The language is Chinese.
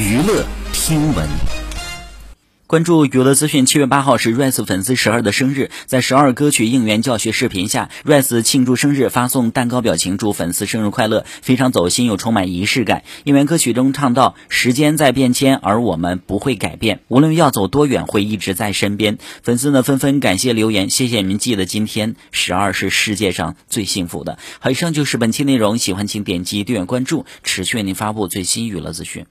娱乐听闻，关注娱乐资讯。七月八号是 rise 粉丝十二的生日，在十二歌曲应援教学视频下，rise 庆祝生日，发送蛋糕表情，祝粉丝生日快乐，非常走心又充满仪式感。应援歌曲中唱到：「时间在变迁，而我们不会改变，无论要走多远，会一直在身边。」粉丝呢纷纷感谢留言，谢谢您记得今天。十二是世界上最幸福的好。以上就是本期内容，喜欢请点击订阅关注，持续为您发布最新娱乐资讯。